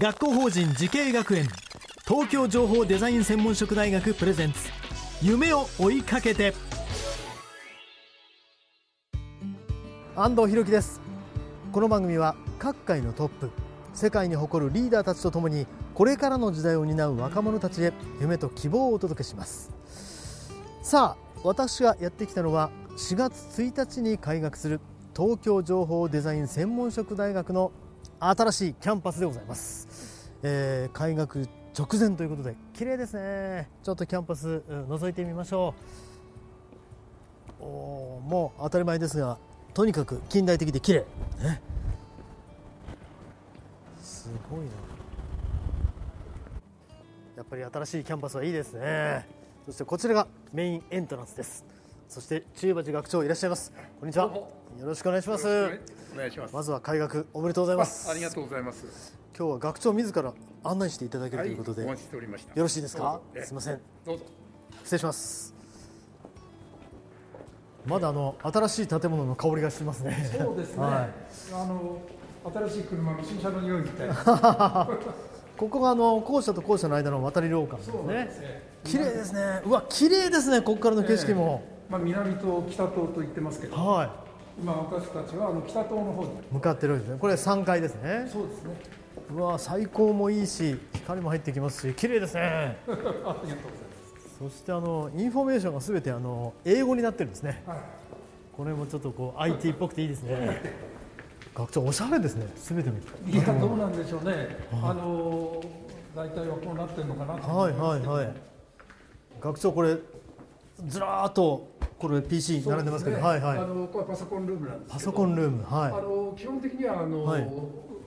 学校法人慈恵学園東京情報デザイン専門職大学プレゼンツ夢を追いかけて。安藤博樹です。この番組は各界のトップ世界に誇るリーダーたちとともにこれからの時代を担う若者たちへ夢と希望をお届けします。さあ私がやってきたのは4月1日に開学する東京情報デザイン専門職大学の新しいキャンパスでございます、えー開学直前ということで綺麗ですね。ちょっとキャンパスうん覗いてみましょう。おもう当たり前ですがとにかく近代的で綺麗。ねすごいな。やっぱり新しいキャンパスはいいですね。そしてこちらがメインエントランスです。そして中鉢学長いらっしゃいます。こんにちは。よろしくお願いします。お願いします。まずは開学おめでとうございます。ありがとうございます。今日は学長自ら案内していただけるということで、お待ちしておりました。よろしいですか？すいません。どうぞ。失礼します。まだあの新しい建物の香りがしますね。そうですね、はい。あの新しい車の新車の匂いみたいな。ここがあの校舎と校舎の間の渡り廊下ですね。ですね。綺麗ですね。うわ綺麗ですねここからの景色も、まあ、南と北東と言ってますけどはい。今私たちはあの北東の方に。向かってるんですね。これ3階ですね。そうですね。うわ採光もいいし光も入ってきますし綺麗ですね。ありがとうございそしてあのインフォメーションがすべてあの英語になってるんですね。ます、はい。これもちょっとこう IT っぽくていいですね。学長おしゃれですね。すべて。いやどうなんでしょうね、あの大体はこうなってるのかなはいはいはい。学長これずらーっとこれ PC 並んでますけど。そうはいはい。あのこれパソコンルームなんですパソコンルーム。あはの基本的にはあの、はい。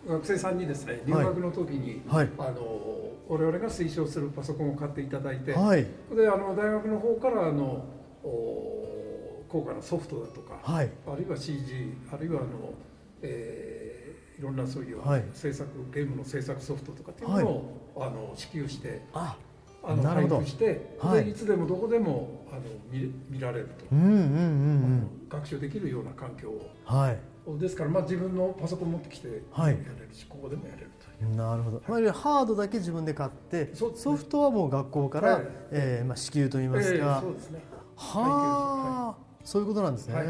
学生さんにですね留学の時に、はい。あの我々が推奨するパソコンを買っていただいて、いはい。であの大学の方からあのお高価なソフトだとか、はい。あるいは CG あるいはあの、えーいろんなそういう、はい。制作ゲームの制作ソフトとかっていうのを、あの支給してああの配布して、はい。でいつでもどこでもあの見見られると、うんうんうん学習できるような環境を。うんはい。ですから、まあ、自分のパソコン持ってきてやはい。れるし、ここでもやれるという。なるほど、まあ、ハードだけ自分で買って、そソフトはもう学校から、はい。えーまあ、支給といいますええか、そうですね。はあ、そういうことなんですね、はい。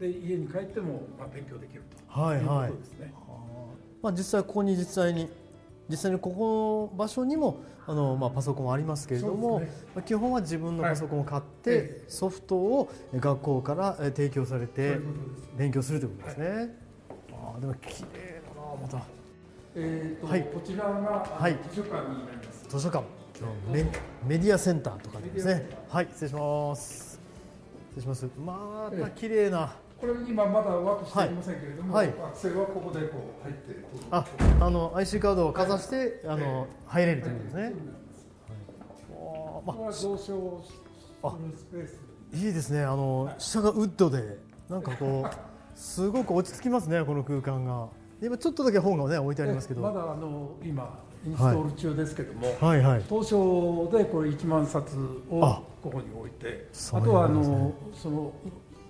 で家に帰ってもまあ勉強できると。はいはい。いうことですね。まあ、実際ここに実際に実際にここの場所にもあの、まあ、パソコンはありますけれども、ね。まあ、基本は自分のパソコンを買って、はいええ。ソフトを学校からえー提供されて。勉強するということですね、ああでも綺麗だなまた。えっ、と、はい。こちらが、はい。図書館になります。図書館。メメディアセンターとかですね。はい失礼します。失礼します。また綺麗なこれ今まだワークしていませんけれども、はい。はい。学生はここでこう入ってああの IC カードをかざして、あの入れるということですね、はい。ここは蔵書をすあるスペース。いいですね。あの下がウッドでなんかこうすごく落ち着きますねこの空間が。今ちょっとだけ本がね置いてありますけど。まだあの今インストール中ですけども、はいはい。当初でこれ1万冊をあここに置いてあとはあのその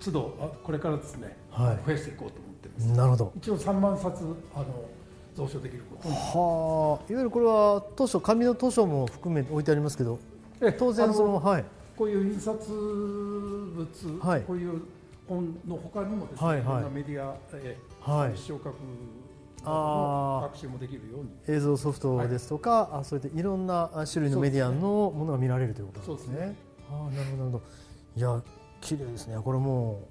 都度あこれからですね、はい。増やしていこうと思ってます。なるほど。一応3万冊あの蔵書できることに。はあ。いわゆるこれは図書紙の図書も含めて置いてありますけどえ当然そのあはい。こういう印刷物、はい。こういう本の他にもですね、はいはい。いろんなメディア、えーはい。視聴覚あー。学習もできるように。映像ソフトですとか、あそういったいろんなあ種類のメディアのものが見られるということですね。そうですね。ああなるほどなるほど。いや綺麗ですね。これも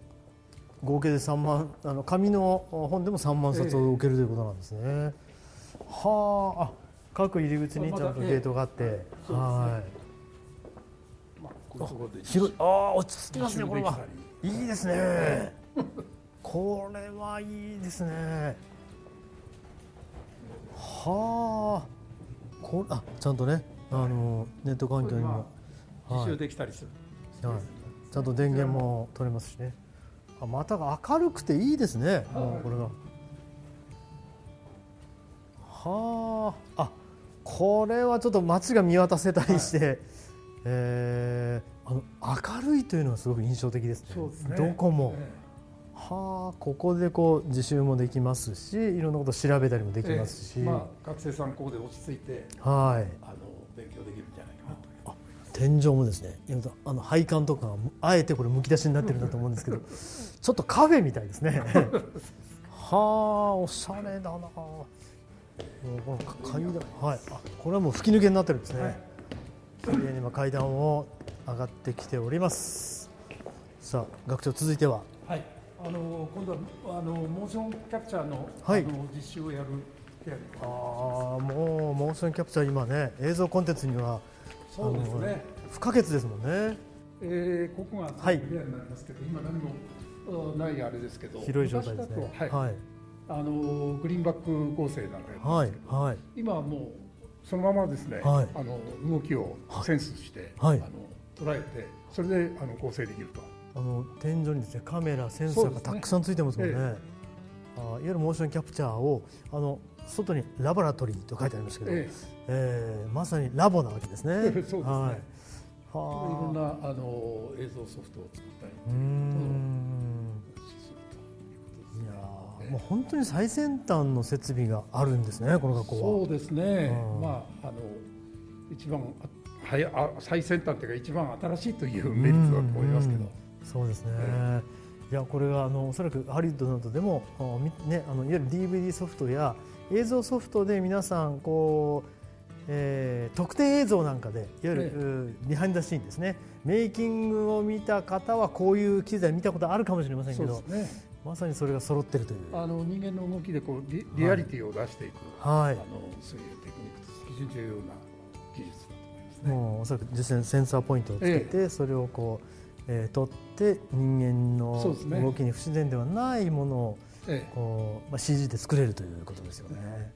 う合計で3万あの紙の本でも3万冊を受けるということなんですね。はああ各入り口にちゃんとゲートがあって、ええ。はまあこ広い。ああ落ち着きますねこれは。いいですね。これはいいですね。はあ。こあちゃんとねあのネット環境にも。自習できたりする、はい、ちゃんと電源も取れますしね。あまたが明るくていいですね。もうこれが。はあ、あ、これはちょっと街が見渡せたりして、えーあの明るいというのはすごく印象的ですね。そうですねどこも。えはあ、ここでこう自習もできますし、いろんなことを調べたりもでえきますし、ええまあ学生さんここで落ち着いてはい。あの勉強できるんじゃないかなと天井もですね今あの配管とかがあえてこれむき出しになってるんだと思うんですけどちょっとカフェみたいですね。はあおしゃれだな。もうこの階段はい。あこれはもう吹き抜けになってるんですね、綺麗に今階段を上がってきております。さあ学長続いては。はい、あの今度はあのモーションキャプチャーの,、はい。あの実習をやるああもうモーションキャプチャー今ね映像コンテンツにはそうですね。不可欠ですもんね。えーここがはい。になりますけど、今何もあないあれですけど広い状態ですね。はい。はい。あのグリーンバック構成なんかやってまはいはい。今はもうそのままですね、はい。あの動きをセンスして、はい。あの捉えてそれであの構成できると。あの天井にですねカメラセンサーがたくさんついてますもんね。えあいわゆるモーションキャプチャーをあの外にラボラトリーと書いてありますけど、ええ。ーまさにラボなわけですね。そうですね。はい。いろんはなあの映像ソフトを作ったりいやーもう本当に最先端の設備があるんですねこの学校は。そうですね。うん、まあ、あの一番あはやあ最先端というか、一番新しいというメリットだと思いますけど、そうですね、えいやこれがあのおそらくハリウッドなどでもねあのいわゆる DVD ソフトや映像ソフトで皆さんこう、えー特定映像なんかでいわゆる、ええ。うビハインドシーンですね。メイキングを見た方はこういう機材見たことあるかもしれませんけどね、まさにそれが揃ってるという。あの人間の動きでこうリリアリティを出していく、はい。あのそういうテクニックと非常に重要な技術だと思いますね。もうおそらく実際にセンサーポイントをつけて、それをこう、えー取って人間の動きに不自然ではないものをええこう、まあ、CG で作れるということですよね。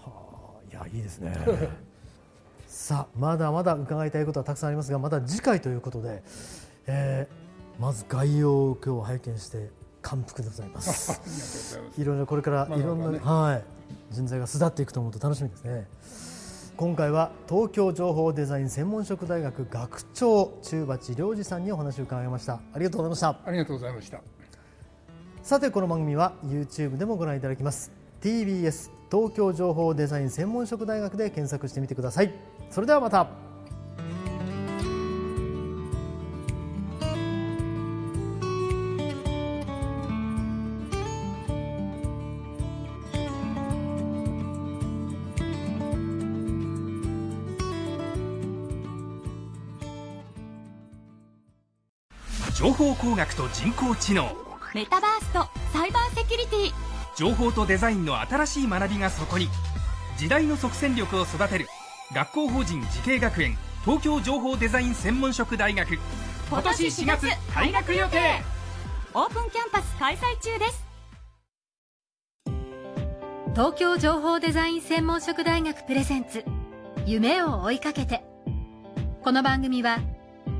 はあ、いやいいですね。さあまだまだ伺いたいことはたくさんありますがまた次回ということで、えーまず概要を今日拝見して感服でございま あす。いろいろこれからいろんな、ねはい、人材が巣立っていくと思うと楽しみですね。今回は東京情報デザイン専門職大学学長中鉢良二さんにお話を伺いました。ありがとうございました。ありがとうございました。さてこの番組は YouTube でもご覧いただきます TBS 東京情報デザイン専門職大学で検索してみてくださいそれではまた情報工学と人工知能。メタバースとサイバーセキュリティ。情報とデザインの新しい学びがそこに。時代の即戦力を育てる。学校法人慈恵学園。東京情報デザイン専門職大学。今年4月開学予定。オープンキャンパス開催中です。東京情報デザイン専門職大学プレゼンツ。夢を追いかけて。この番組は